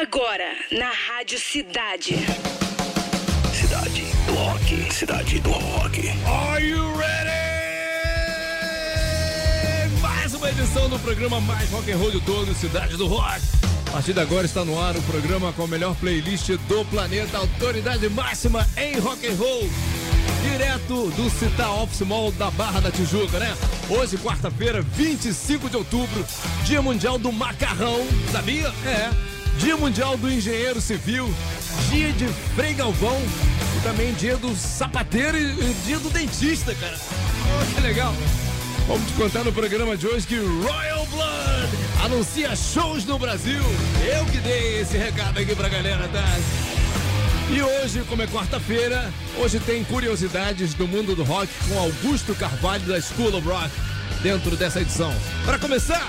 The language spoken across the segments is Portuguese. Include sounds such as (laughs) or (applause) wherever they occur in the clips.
Agora, na Rádio Cidade. Cidade do Rock. Cidade do Rock. Are you ready? Mais uma edição do programa mais rock and roll de todo, Cidade do Rock. A partir de agora está no ar o programa com a melhor playlist do planeta, autoridade máxima em rock and roll. Direto do Citar Office Mall da Barra da Tijuca, né? Hoje, quarta-feira, 25 de outubro, Dia Mundial do Macarrão. Sabia? É. Dia Mundial do Engenheiro Civil, dia de Frei Galvão e também dia do sapateiro e dia do dentista, cara. Oh, que legal. Vamos te contar no programa de hoje que Royal Blood anuncia shows no Brasil. Eu que dei esse recado aqui pra galera, tá? E hoje, como é quarta-feira, hoje tem curiosidades do mundo do rock com Augusto Carvalho da School of Rock dentro dessa edição. Para começar,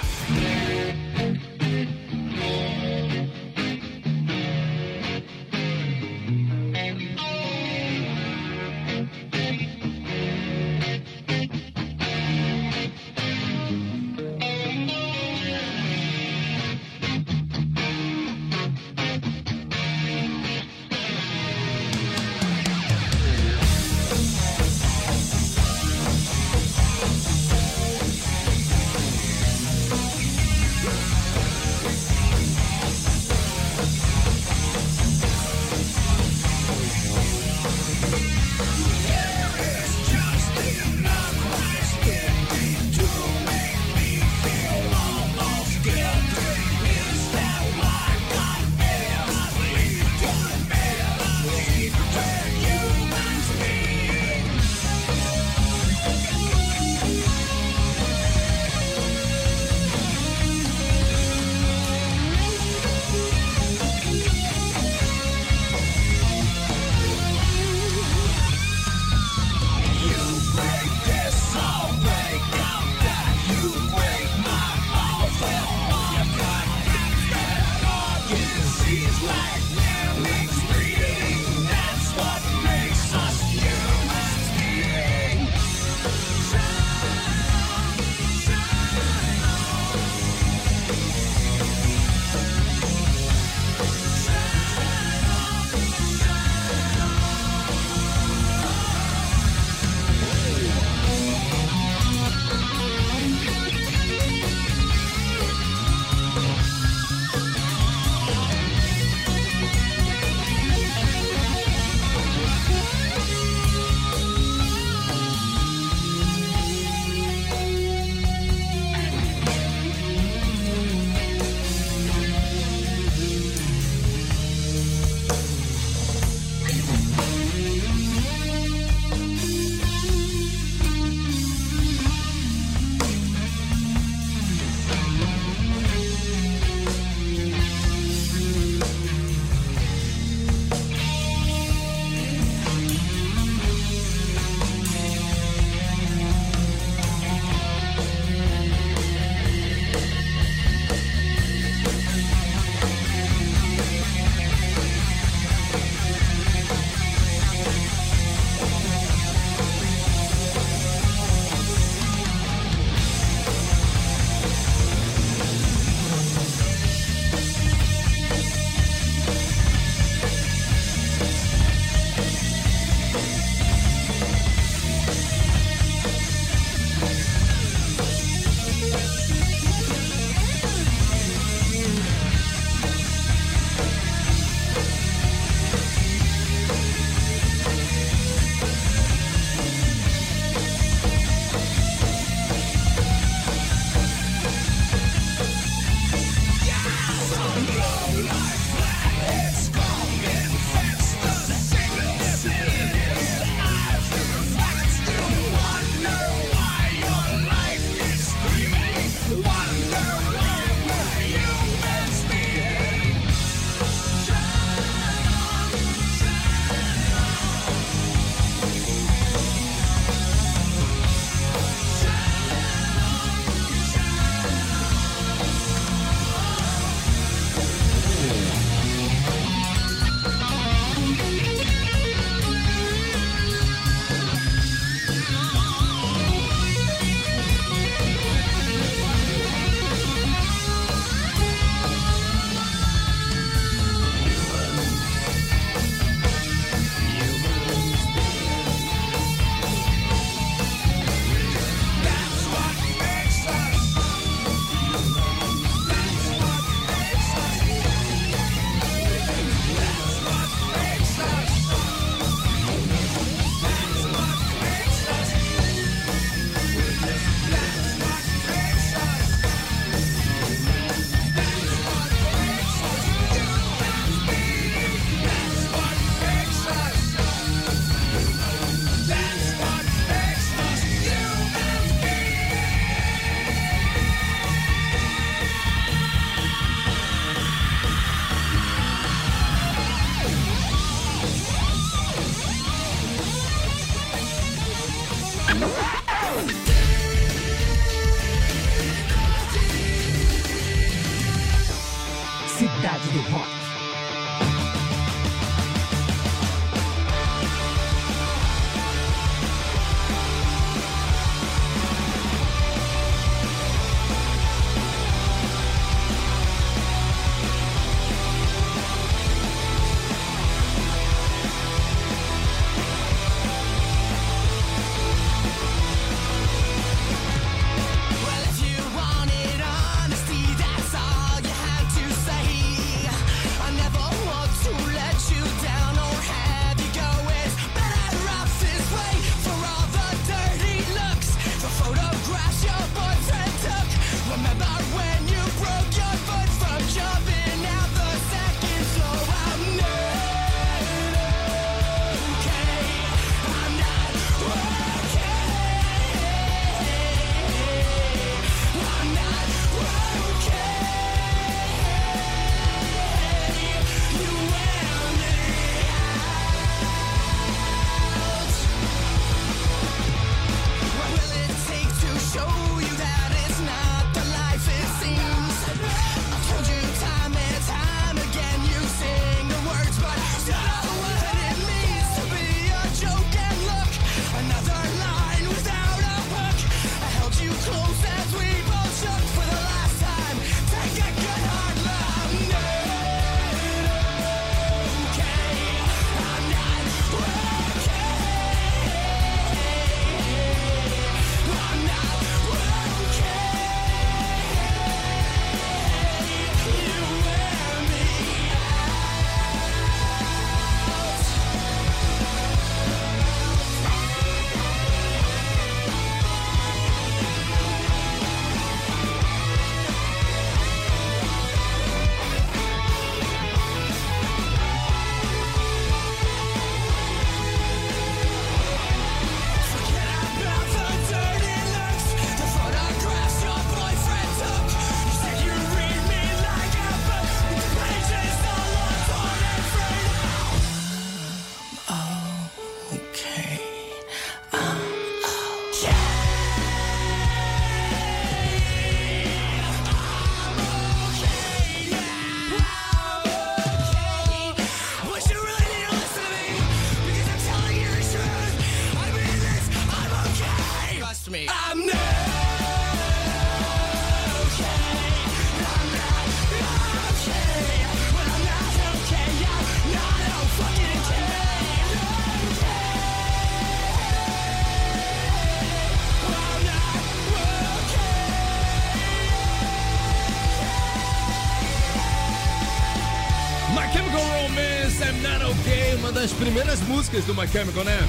do My Chemical, né?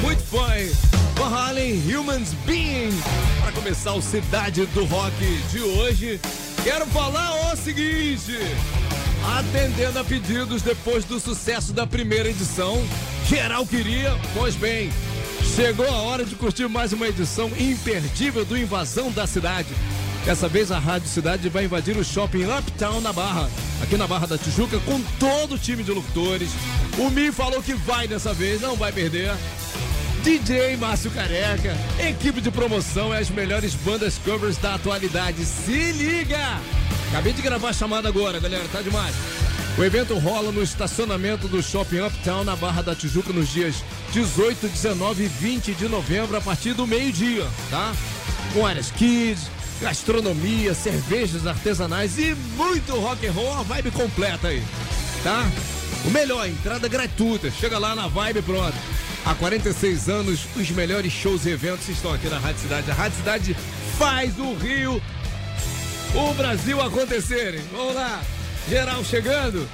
Muito fã. hein? Van Halen, Humans Being. Para começar o Cidade do Rock de hoje, quero falar o seguinte. Atendendo a pedidos depois do sucesso da primeira edição, geral queria, pois bem, chegou a hora de curtir mais uma edição imperdível do Invasão da Cidade. Dessa vez a Rádio Cidade vai invadir o shopping Uptown na Barra, aqui na Barra da Tijuca, com todo o time de locutores. O Mi falou que vai dessa vez, não vai perder. DJ Márcio Careca, equipe de promoção e as melhores bandas covers da atualidade. Se liga! Acabei de gravar a chamada agora, galera, tá demais. O evento rola no estacionamento do Shopping Uptown na Barra da Tijuca nos dias 18, 19 e 20 de novembro a partir do meio-dia, tá? Com áreas kids, gastronomia, cervejas artesanais e muito rock and roll, a vibe completa aí, tá? O melhor, entrada gratuita. Chega lá na vibe pronto. Há 46 anos, os melhores shows e eventos estão aqui na Rádio Cidade. A Rádio Cidade faz o Rio, o Brasil acontecerem. Vamos lá, geral chegando.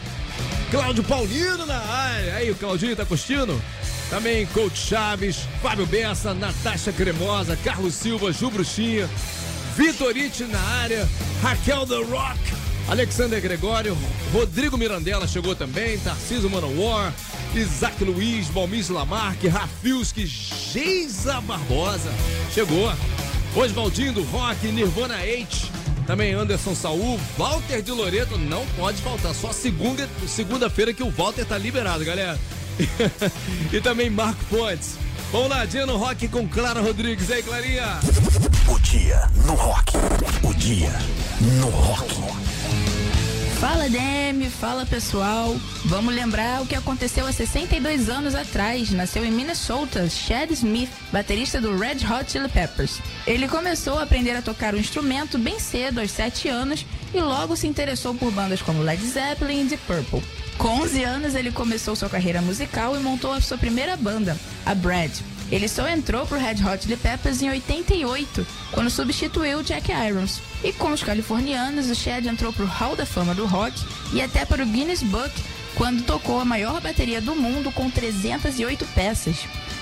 Cláudio Paulino na área. Aí, o Claudinho tá curtindo? Também Coach Chaves, Fábio Bessa, Natasha Cremosa, Carlos Silva, Ju Bruxinha, Vitorite na área, Raquel The Rock, Alexander Gregório, Rodrigo Mirandela chegou também, Tarcísio Manowar, Isaac Luiz, Balmis Lamarque, Rafilski, Geisa Barbosa chegou. Oswaldinho do Rock, Nirvana H, também Anderson Saul, Walter de Loreto, não pode faltar, só segunda, segunda-feira que o Walter tá liberado, galera. (laughs) e também Marco Pontes. Dia no rock com Clara Rodrigues. Aí, Clarinha? O dia no rock. O dia no rock. Fala Demi, fala pessoal. Vamos lembrar o que aconteceu há 62 anos atrás. Nasceu em Minnesota Chad Smith, baterista do Red Hot Chili Peppers. Ele começou a aprender a tocar o instrumento bem cedo, aos 7 anos, e logo se interessou por bandas como Led Zeppelin e Deep Purple. Com 11 anos, ele começou sua carreira musical e montou a sua primeira banda, a Brad. Ele só entrou pro Red Hot Chili Peppers em 88, quando substituiu Jack Irons. E com os californianos, o Chad entrou pro Hall da Fama do Rock e até para o Guinness Book, quando tocou a maior bateria do mundo com 308 peças.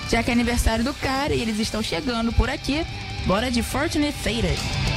Já que é aniversário do cara e eles estão chegando por aqui, bora de Fortunate Faded.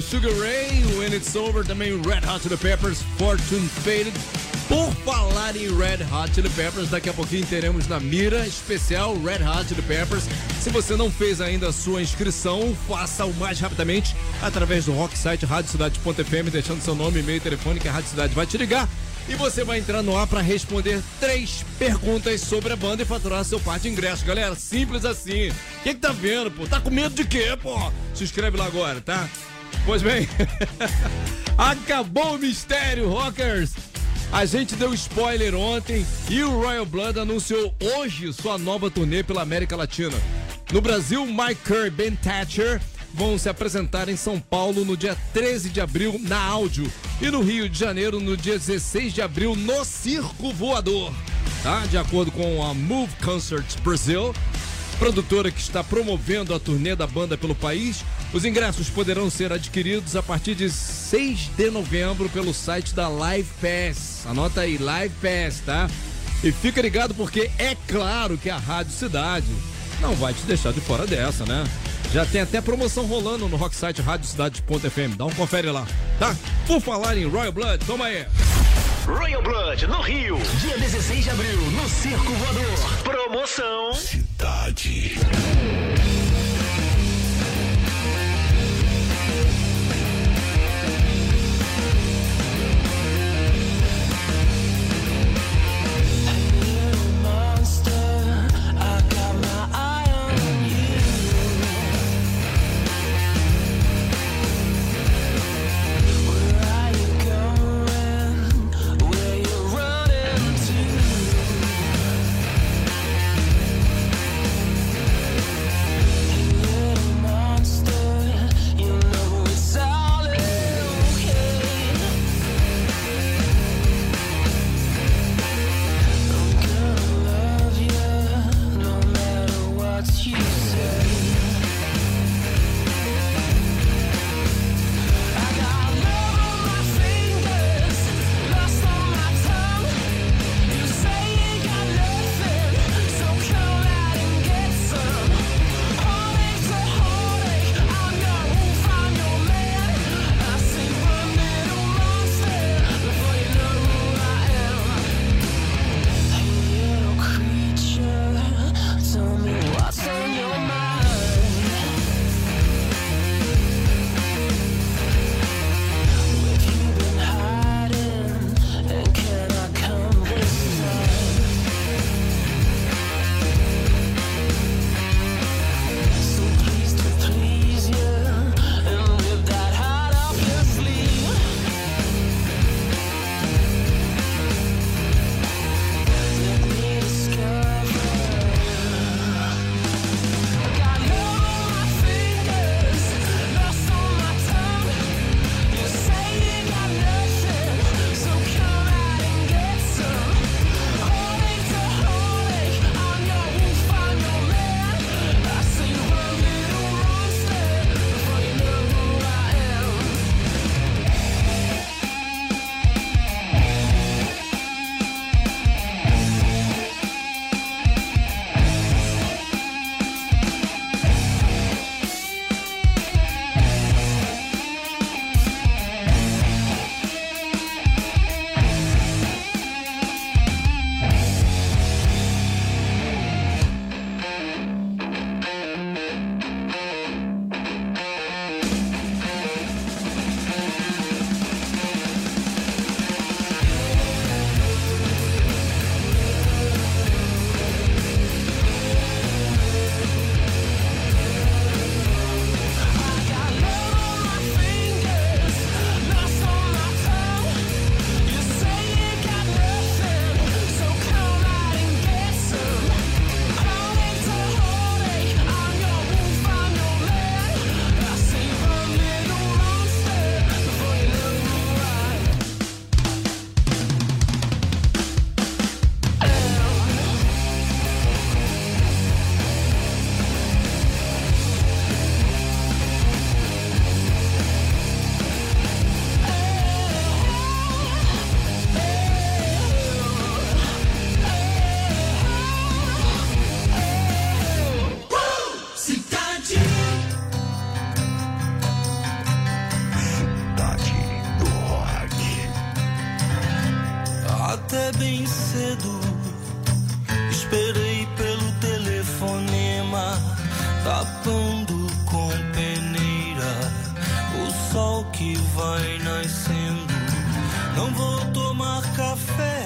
Sugar Ray, When It's Over, também Red Hot Chili Peppers, Fortune Faded. Por falar em Red Hot Chili Peppers, daqui a pouquinho teremos na mira especial Red Hot Chili Peppers. Se você não fez ainda a sua inscrição, faça o mais rapidamente através do rock site radiocidade.fm, deixando seu nome, e-mail telefone que a Rádio Cidade vai te ligar. E você vai entrar no ar para responder três perguntas sobre a banda e faturar seu par de ingresso, galera. Simples assim. O que tá vendo, pô? Tá com medo de quê, pô? Se inscreve lá agora, tá? Pois bem, (laughs) acabou o mistério, rockers. A gente deu spoiler ontem e o Royal Blood anunciou hoje sua nova turnê pela América Latina. No Brasil, Mike Kerr e Ben Thatcher vão se apresentar em São Paulo no dia 13 de abril na Áudio e no Rio de Janeiro no dia 16 de abril no Circo Voador. Tá? De acordo com a Move Concerts Brasil, produtora que está promovendo a turnê da banda pelo país. Os ingressos poderão ser adquiridos a partir de 6 de novembro pelo site da Live Pass. Anota aí, Live Pass, tá? E fica ligado porque é claro que a Rádio Cidade não vai te deixar de fora dessa, né? Já tem até promoção rolando no rocksite radiocidade.fm. Dá um confere lá, tá? Por falar em Royal Blood, toma aí. Royal Blood no Rio. Dia 16 de abril, no Circo Voador. Promoção. Cidade. Bem cedo. Esperei pelo telefonema, tapando com peneira o sol que vai nascendo. Não vou tomar café,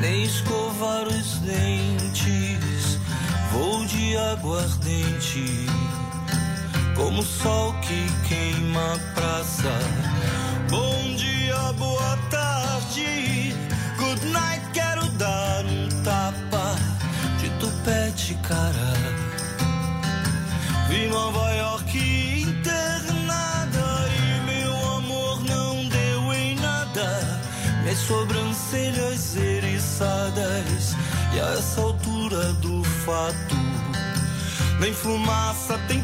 nem escovar os dentes. Vou de aguardente, como o sol que queima a praça. Bom dia, boa tarde. Night, quero dar um tapa de tupete, cara. Vi Nova York internada e meu amor não deu em nada. Minhas sobrancelhas eriçadas e a essa altura do fato, nem fumaça tem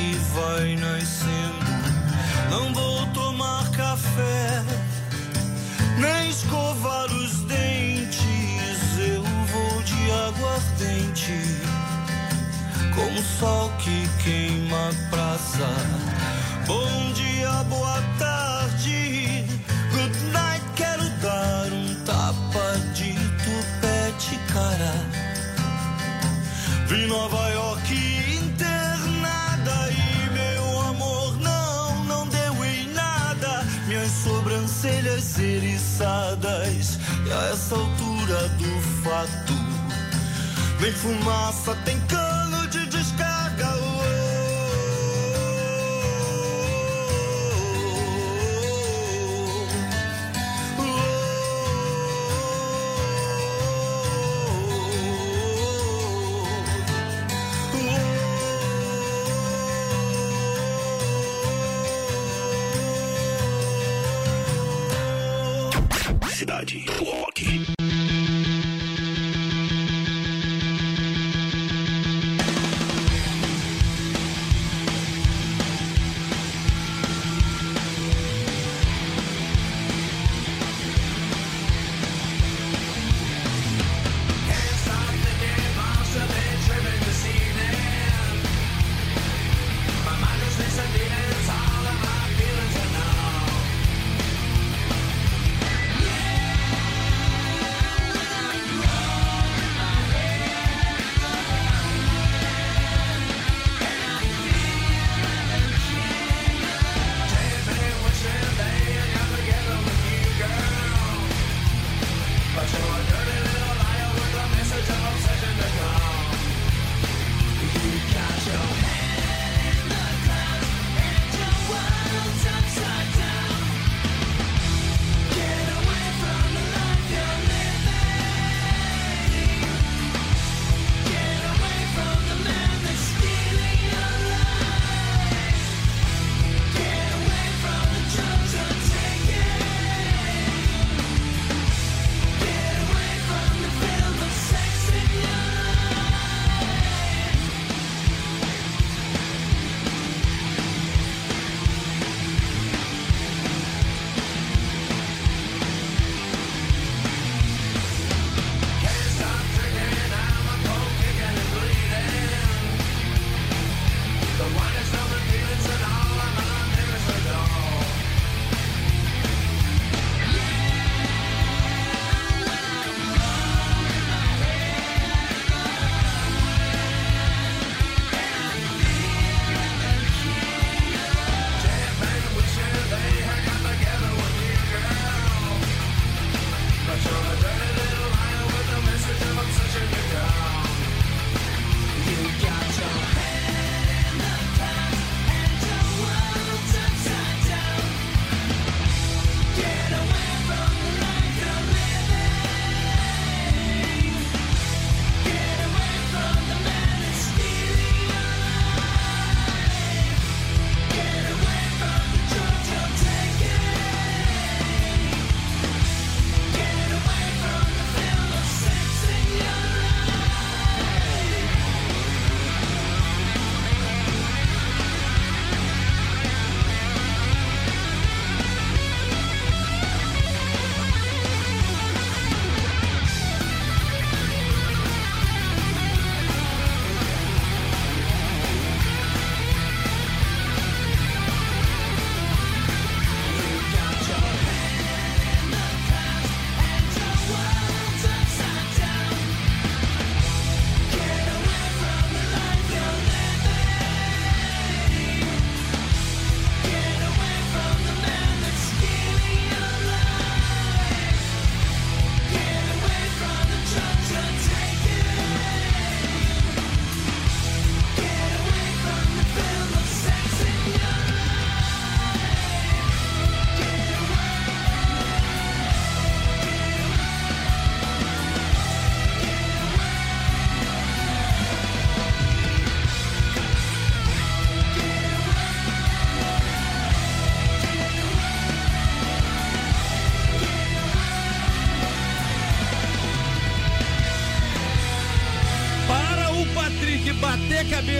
que vai nascendo. Não vou tomar café, nem escovar os dentes. Eu vou de aguardente, como o sol que queima a praça. Bom dia, boa tarde, good night. Quero dar um tapa de tupete, cara. Vi Nova York eriçadas e a essa altura do fato, nem fumaça tem cano Do Rock.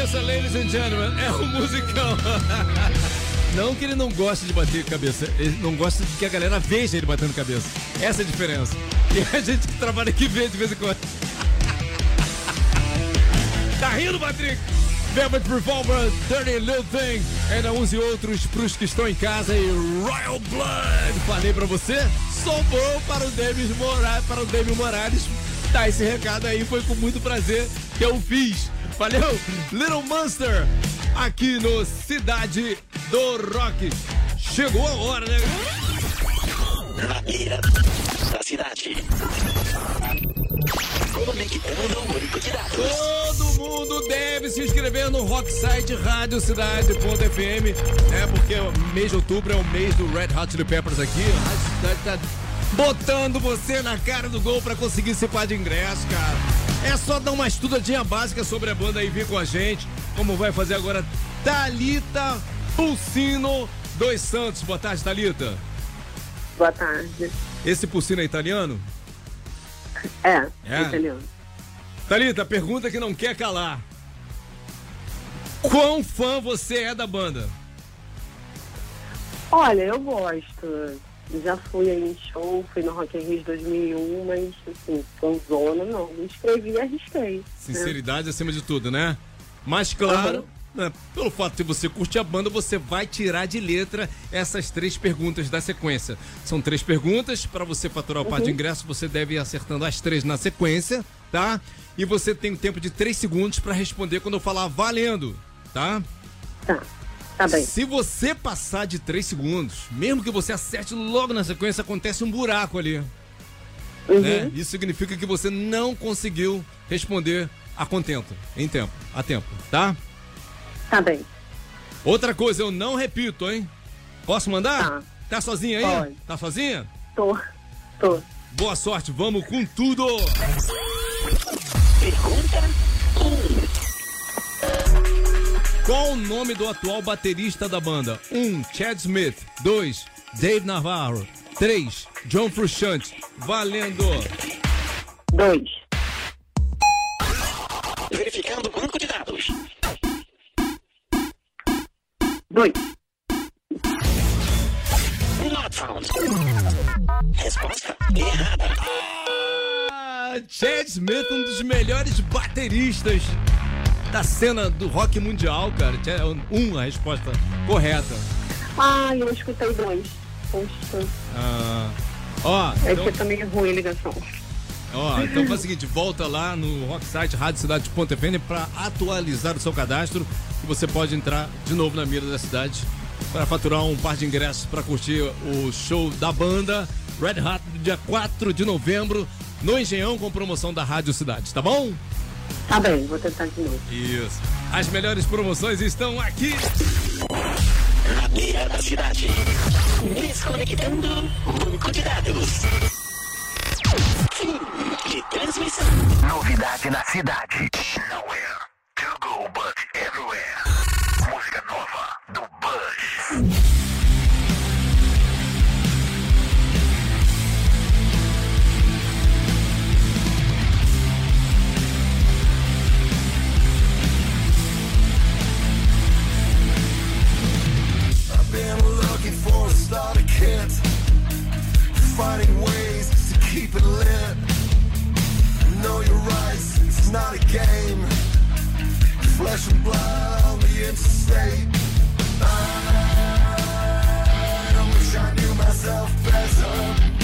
Cabeça, ladies and gentlemen, é um musicão. (laughs) Não que ele não goste de bater cabeça, ele não gosta de que a galera veja ele batendo cabeça. Essa é a diferença. (laughs) E a gente que trabalha aqui vê de vez em quando. (laughs) Tá rindo, Patrick? Velvet Revolver, Dirty Little Thing, ainda uns e outros pros que estão em casa e Royal Blood. Falei pra você, sobrou para o David Morales, para o David Morales dar esse recado aí, foi com muito prazer que eu fiz. Valeu, Little Monster, aqui no Cidade do Rock. Chegou a hora, né? Na beira da cidade. Todo mundo deve se inscrever no Rocksite Rádio Cidade.fm, é porque o mês de outubro é o mês do Red Hot Chili Peppers aqui. A Rádio Cidade tá botando você na cara do gol pra conseguir esse par de ingresso, cara. É só dar uma estudadinha básica sobre a banda e vir com a gente, como vai fazer agora Talita Pulsino dos Santos. Boa tarde, Talita. Boa tarde. Esse Pulsino é italiano? É, É? italiano. Talita, pergunta que não quer calar. Quão fã você é da banda? Olha, eu gosto. Já fui aí em show, fui no Rock in Rio de 2001, mas assim, fanzona não. Me inscrevi e arrisquei. né? Sinceridade acima de tudo, né? Mas claro, né, pelo fato de você curtir a banda, você vai tirar de letra essas três perguntas da sequência. São três perguntas para você faturar o par de ingresso, você deve ir acertando as três na sequência, tá? E você tem um tempo de três segundos para responder quando eu falar valendo, tá? Tá, tá bem. Se você passar de 3 segundos, mesmo que você acerte logo na sequência, acontece um buraco ali. Uhum. né? Isso significa que você não conseguiu responder a contento, em tempo, a tempo, tá? Tá bem. Outra coisa, eu não repito, hein? Posso mandar? Tá. Tá sozinha aí? Pode. Tá sozinha? Tô. Tô. Boa sorte, vamos com tudo! Pergunta Qual o nome do atual baterista da banda? 1. Um, Chad Smith. 2. Dave Navarro. 3. John Frusciante. Valendo! Dois. Verificando o banco de dados. Dois. Not found. Resposta errada. Ah, Chad Smith, um dos melhores bateristas da cena do rock mundial, cara. Tinha Um, a resposta correta. Ai, eu escutei dois. Poxa. Ah, ó, É então, que tá meio ruim a ligação. ó, então faz o seguinte, volta lá no Rocksite Radiocidade.fm para atualizar o seu cadastro e você pode entrar de novo na mira da cidade para faturar um par de ingressos para curtir o show da banda Red Hot dia 4 de novembro no Engenhão com promoção da Rádio Cidade, tá bom? Tá bem, vou tentar de novo. Isso. As melhores promoções estão aqui. Na beira da cidade. Desconectando o banco de dados. Fim de transmissão. Novidade na cidade. Nowhere to go but everywhere. Música nova do Bush. For a kit, finding ways to keep it lit. Know your rights, it's not a game. Flesh and blood on the interstate. I wish I knew myself better.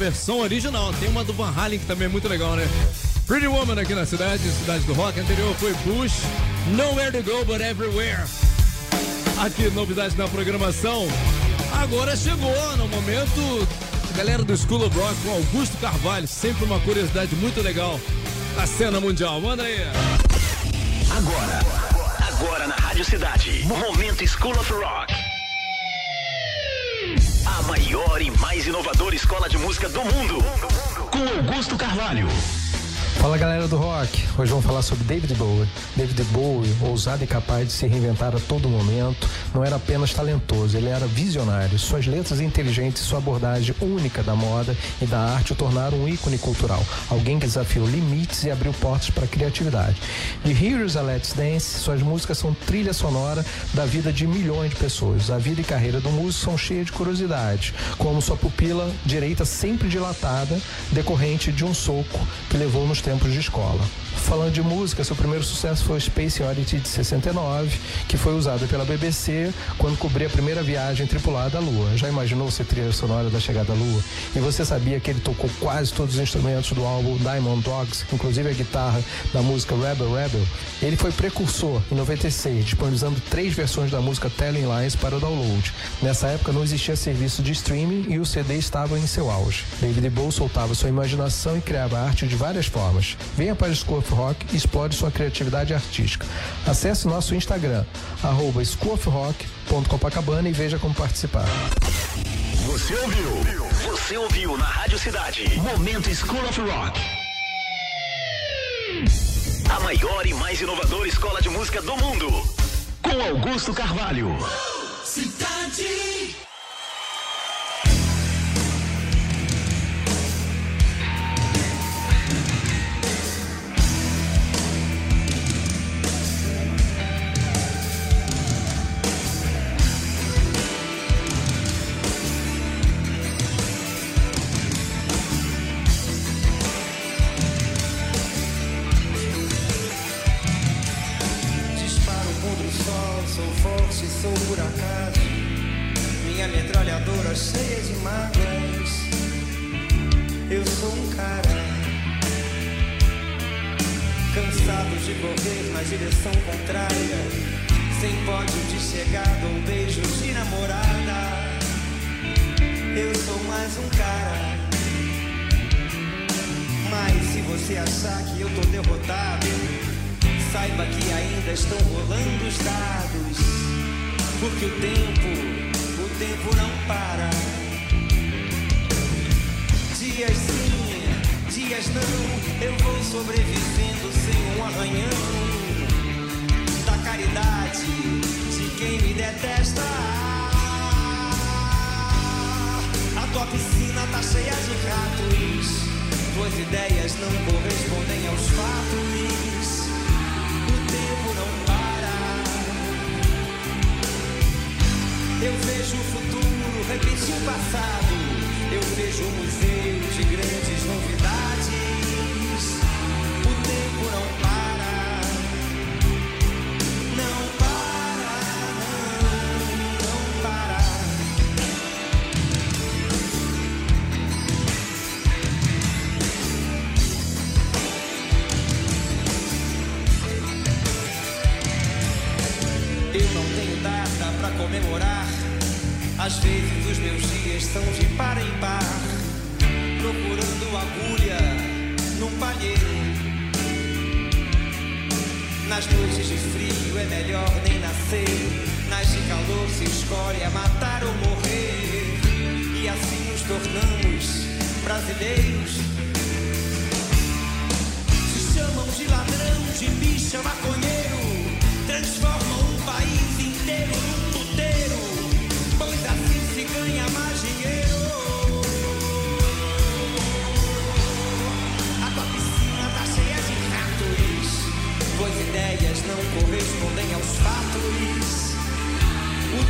Versão original. Tem uma do Van Halen que também é muito legal, né? Pretty Woman aqui na cidade, cidade do rock. Anterior foi Bush, Nowhere to Go But Everywhere. Aqui, novidade na programação. Agora chegou no momento, a galera do School of Rock com Augusto Carvalho. Sempre uma curiosidade muito legal. A cena mundial. Manda aí. Agora, agora na Rádio Cidade, Momento School of Rock. A maior e mais inovadora escola de música do mundo. Com Augusto Carvalho. Fala galera do rock, hoje vamos falar sobre David Bowie. David Bowie, ousado e capaz de se reinventar a todo momento, não era apenas talentoso, ele era visionário. Suas letras inteligentes e sua abordagem única da moda e da arte o tornaram um ícone cultural, alguém que desafiou limites e abriu portas para a criatividade. De Heroes a Let's Dance, suas músicas são trilha sonora da vida de milhões de pessoas. A vida e carreira do músico são cheias de curiosidades, como sua pupila direita sempre dilatada, decorrente de um soco que levou nos de escola. Falando de música, seu primeiro sucesso foi Space Oddity de 69, que foi usado pela BBC quando cobria a primeira viagem tripulada à Lua. Já imaginou ser trilha sonora da chegada à Lua? E você sabia que ele tocou quase todos os instrumentos do álbum Diamond Dogs, inclusive a guitarra da música Rebel Rebel? Ele foi precursor em 96, disponibilizando três versões da música Telling Lines para download. Nessa época não existia serviço de streaming e o CD estava em seu auge. David Bowie soltava sua imaginação e criava arte de várias formas. Venha para o School of Rock e explore sua criatividade artística. Acesse nosso Instagram, arroba schoolofrock.copacabana e veja como participar. Você ouviu? Você ouviu na Rádio Cidade. Momento School of Rock. A maior e mais inovadora escola de música do mundo. Com Augusto Carvalho. Cidade. Às vezes os meus dias são de par em par. Procurando agulha num palheiro. Nas noites de frio é melhor nem nascer. Nas de calor se escolhe a matar ou morrer. E assim nos tornamos brasileiros. Se chamam de ladrão, de bicha, maconheiro. Transformam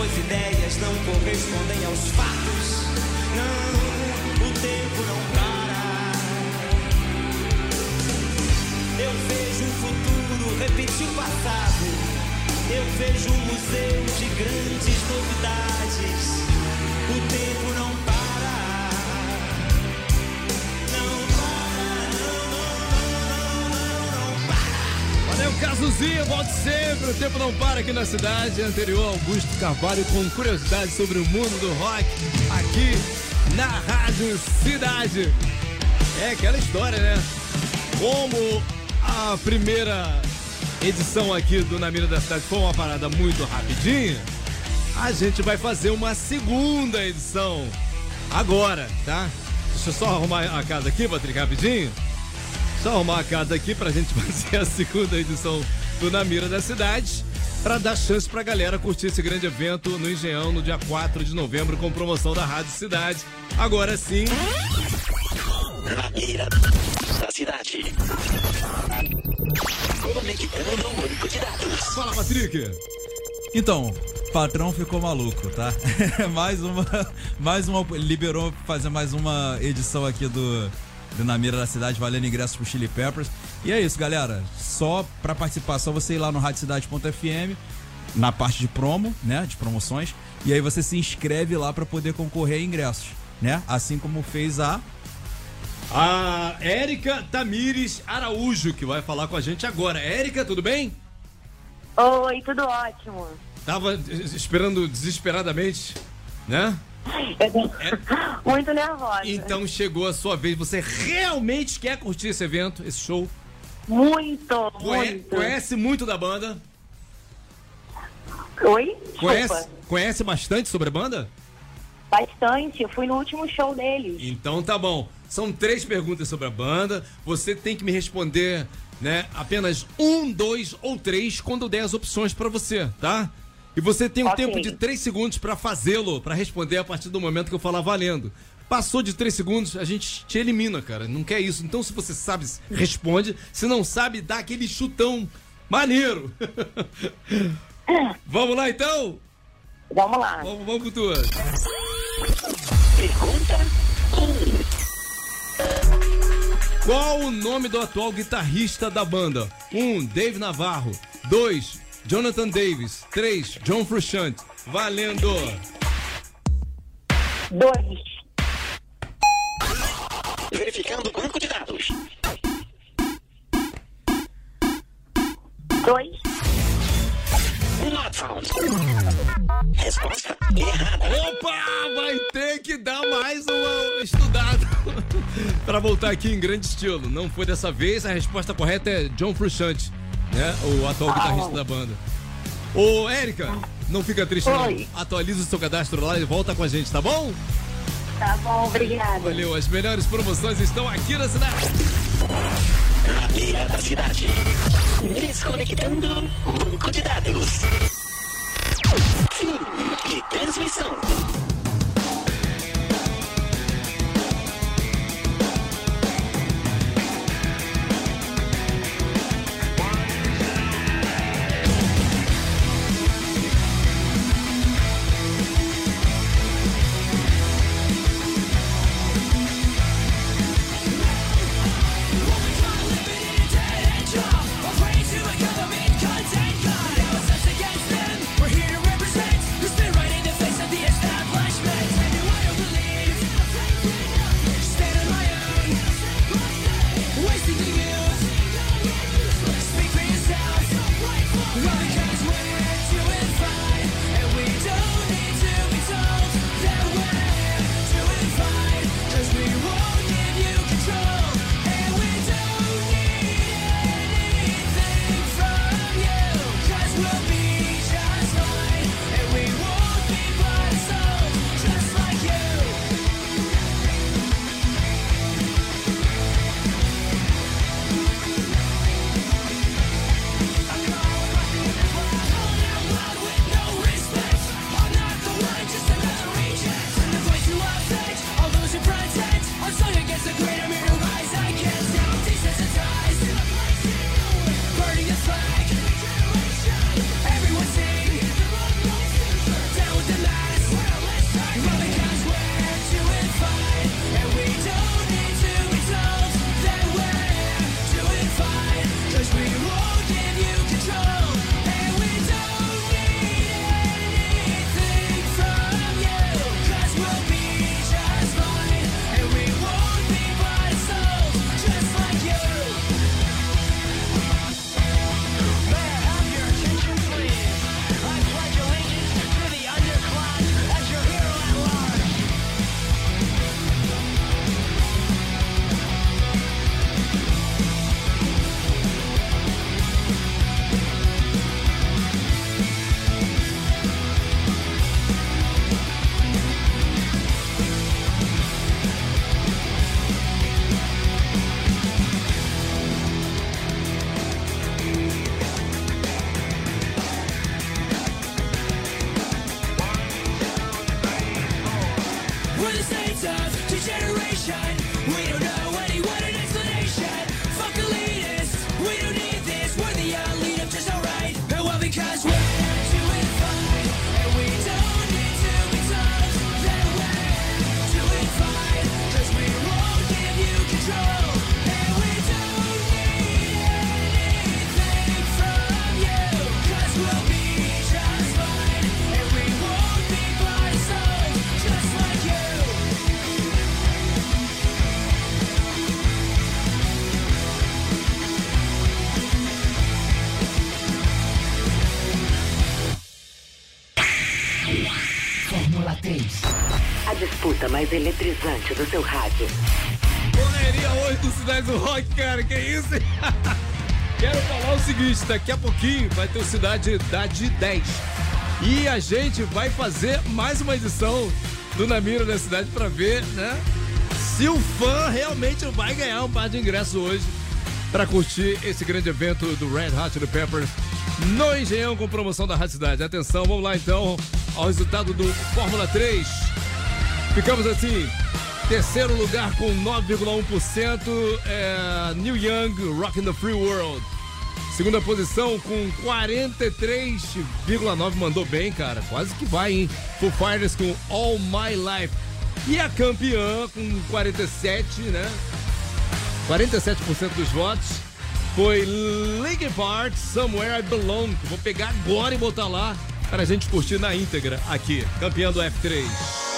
Tuas ideias não correspondem aos fatos. Não, o tempo não para. Eu vejo o futuro repetir o passado. Eu vejo um museu de grandes novidades. O tempo não para. Casuzinho, volte sempre. O tempo não para aqui na cidade. Anterior, Augusto Carvalho com curiosidades sobre o mundo do rock aqui na Rádio Cidade. É aquela história, né? Como a primeira edição aqui do Na Mira da Cidade foi uma parada muito rapidinha, a gente vai fazer uma segunda edição agora, tá? Deixa eu só arrumar a casa aqui, Patrick, rapidinho. Só arrumar a casa aqui pra gente (laughs) fazer a segunda edição do Na Mira da Cidade. Pra dar chance pra galera curtir esse grande evento no Engenhão no dia 4 de novembro com promoção da Rádio Cidade. Agora sim, Na mira da cidade. Conectando banco de dados. fala Patrick. Então, patrão ficou maluco, tá? (laughs) mais uma, mais uma, liberou pra fazer mais uma edição aqui do Na Mira da Cidade, valendo ingressos pro Chili Peppers. E é isso, galera. Só pra participar, só você ir lá no radiocidade.fm, na parte de promo, né, de promoções, e aí você se inscreve lá pra poder concorrer a ingressos, né? Assim como fez a A Érica Tamires Araújo, que vai falar com a gente agora. Érica, tudo bem? Oi, tudo ótimo. Tava esperando desesperadamente, né? (laughs) Muito nervosa. Então chegou a sua vez. Você realmente quer curtir esse evento, esse show? Muito, Conhe- muito. conhece muito da banda? Oi? Conhece, conhece bastante sobre a banda? Bastante. Eu fui no último show deles. Então tá bom. São três perguntas sobre a banda. Você tem que me responder, né? Apenas um, dois ou três quando eu der as opções pra você, tá? E você tem um tempo de três segundos pra fazê-lo, pra responder a partir do momento que eu falar valendo. Passou de três segundos, a gente te elimina, cara. Não quer isso. Então, se você sabe, responde. Se não sabe, dá aquele chutão maneiro. (laughs) Vamos lá, então? Vamos lá. Vamos, vamos com tudo. Pergunta 1. Qual o nome do atual guitarrista da banda? 1. Um, Dave Navarro. 2. Jonathan Davis. 3. John Frusciante. Valendo! Dois. Verificando o banco de dados. Dois. Not found. Resposta errada. Opa! Vai ter que dar mais uma estudada (laughs) para voltar aqui em grande estilo. Não foi dessa vez, a resposta correta é John Frusciante, né? O atual guitarrista da banda. Ô, Érica, não fica triste Oi. não. Atualiza o seu cadastro lá e volta com a gente, tá bom? Tá bom, obrigada. Valeu, as melhores promoções estão aqui na cidade. Na beira da cidade. Desconectando banco de dados. Fim de transmissão. Do seu rádio. Hoje do Cidade do Rock, cara, que isso? (laughs) Quero falar o seguinte, daqui a pouquinho vai ter o Cidade da de 10. E a gente vai fazer mais uma edição do Na Mira da Cidade pra ver, né? Se o fã realmente vai ganhar um par de ingressos hoje pra curtir esse grande evento do Red Hot Chili Peppers no Engenhão com promoção da Rádio Cidade. Atenção, vamos lá então ao resultado do Fórmula 3. Ficamos assim, terceiro lugar com 9,1%, é, New Young, Rockin' the Free World. Segunda posição com 43,9%, mandou bem, cara, quase que vai, hein? Foo Fighters com All My Life. E a campeã com 47, né? 47% dos votos foi Linkin Park, Somewhere I Belong. Vou pegar agora e botar lá para a gente curtir na íntegra aqui, campeã do F3.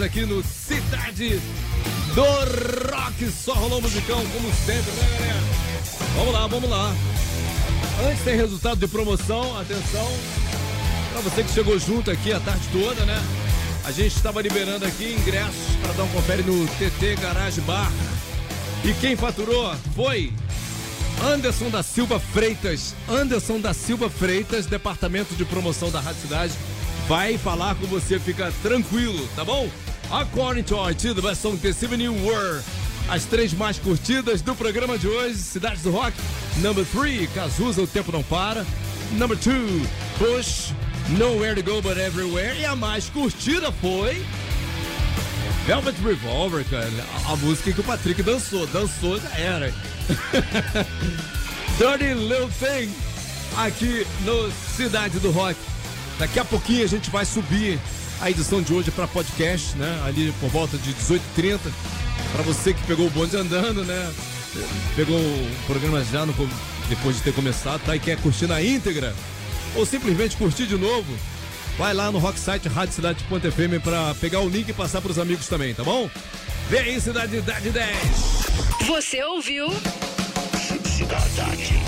Fórmula 3 aqui no Cidade do Rock. Só rolou musicão, como sempre, né, galera? Vamos lá, vamos lá. Antes tem resultado de promoção, atenção. Pra você que chegou junto aqui a tarde toda, né? A gente estava liberando aqui ingressos para dar um confere no TT Garage Bar. E quem faturou foi Anderson da Silva Freitas. Anderson da Silva Freitas, departamento de promoção da Rádio Cidade, vai falar com você. Fica tranquilo, tá bom? According to IT, the best song this evening were as três mais curtidas do programa de hoje: Cidades do Rock. Number 3, Cazuza, O Tempo Não Para. Number 2, Push, Nowhere to Go But Everywhere. E a mais curtida foi. Velvet Revolver, cara. A, a música que o Patrick dançou. Dançou, já era. (laughs) Dirty Little Thing. Aqui no Cidade do Rock. Daqui a pouquinho a gente vai subir a edição de hoje para podcast, né? Ali por volta de 18h30. Para você que pegou o bonde andando, né? Pegou o programa já no, depois de ter começado, tá? E quer curtir na íntegra. Ou simplesmente curtir de novo. Vai lá no rocksite radiocidade.fm para pegar o link e passar pros amigos também, tá bom? Vem aí, Cidade Idade 10. Você ouviu? Cidade.